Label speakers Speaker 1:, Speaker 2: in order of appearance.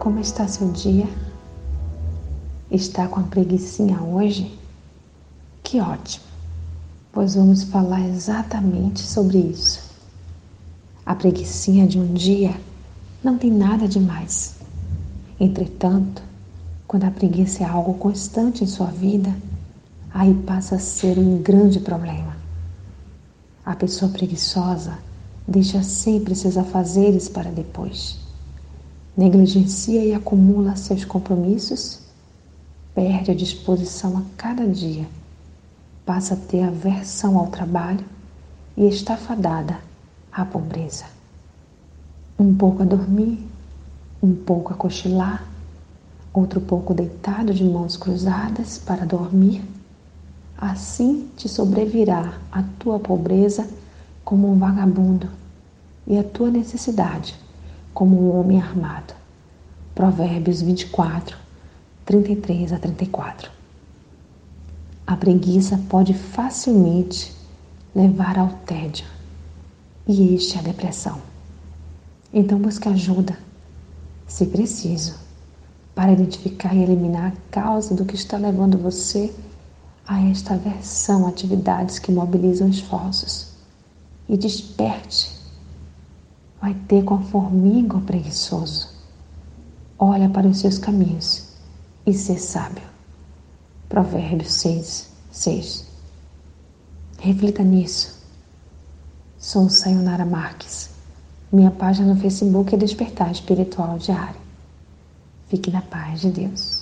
Speaker 1: Como está seu dia? Está com a preguiçinha hoje? Que ótimo, pois vamos falar exatamente sobre isso. A preguiçinha de um dia não tem nada de mais. Entretanto, quando a preguiça é algo constante em sua vida, aí passa a ser um grande problema. A pessoa preguiçosa deixa sempre seus afazeres para depois. Negligencia e acumula seus compromissos, perde a disposição a cada dia, passa a ter aversão ao trabalho e está fadada à pobreza. Um pouco a dormir, um pouco a cochilar, outro pouco deitado de mãos cruzadas para dormir. Assim te sobrevirá a tua pobreza como um vagabundo e a tua necessidade como um homem armado. Provérbios 24, 33 a 34. A preguiça pode facilmente levar ao tédio e este à depressão. Então busque ajuda, se preciso, para identificar e eliminar a causa do que está levando você a esta aversão atividades que mobilizam esforços. E desperte. Vai ter com a formiga o preguiçoso. Olha para os seus caminhos e ser sábio. Provérbios 6, 6. Reflita nisso. Sou Sayonara Marques. Minha página no Facebook é Despertar Espiritual Diário. Fique na paz de Deus.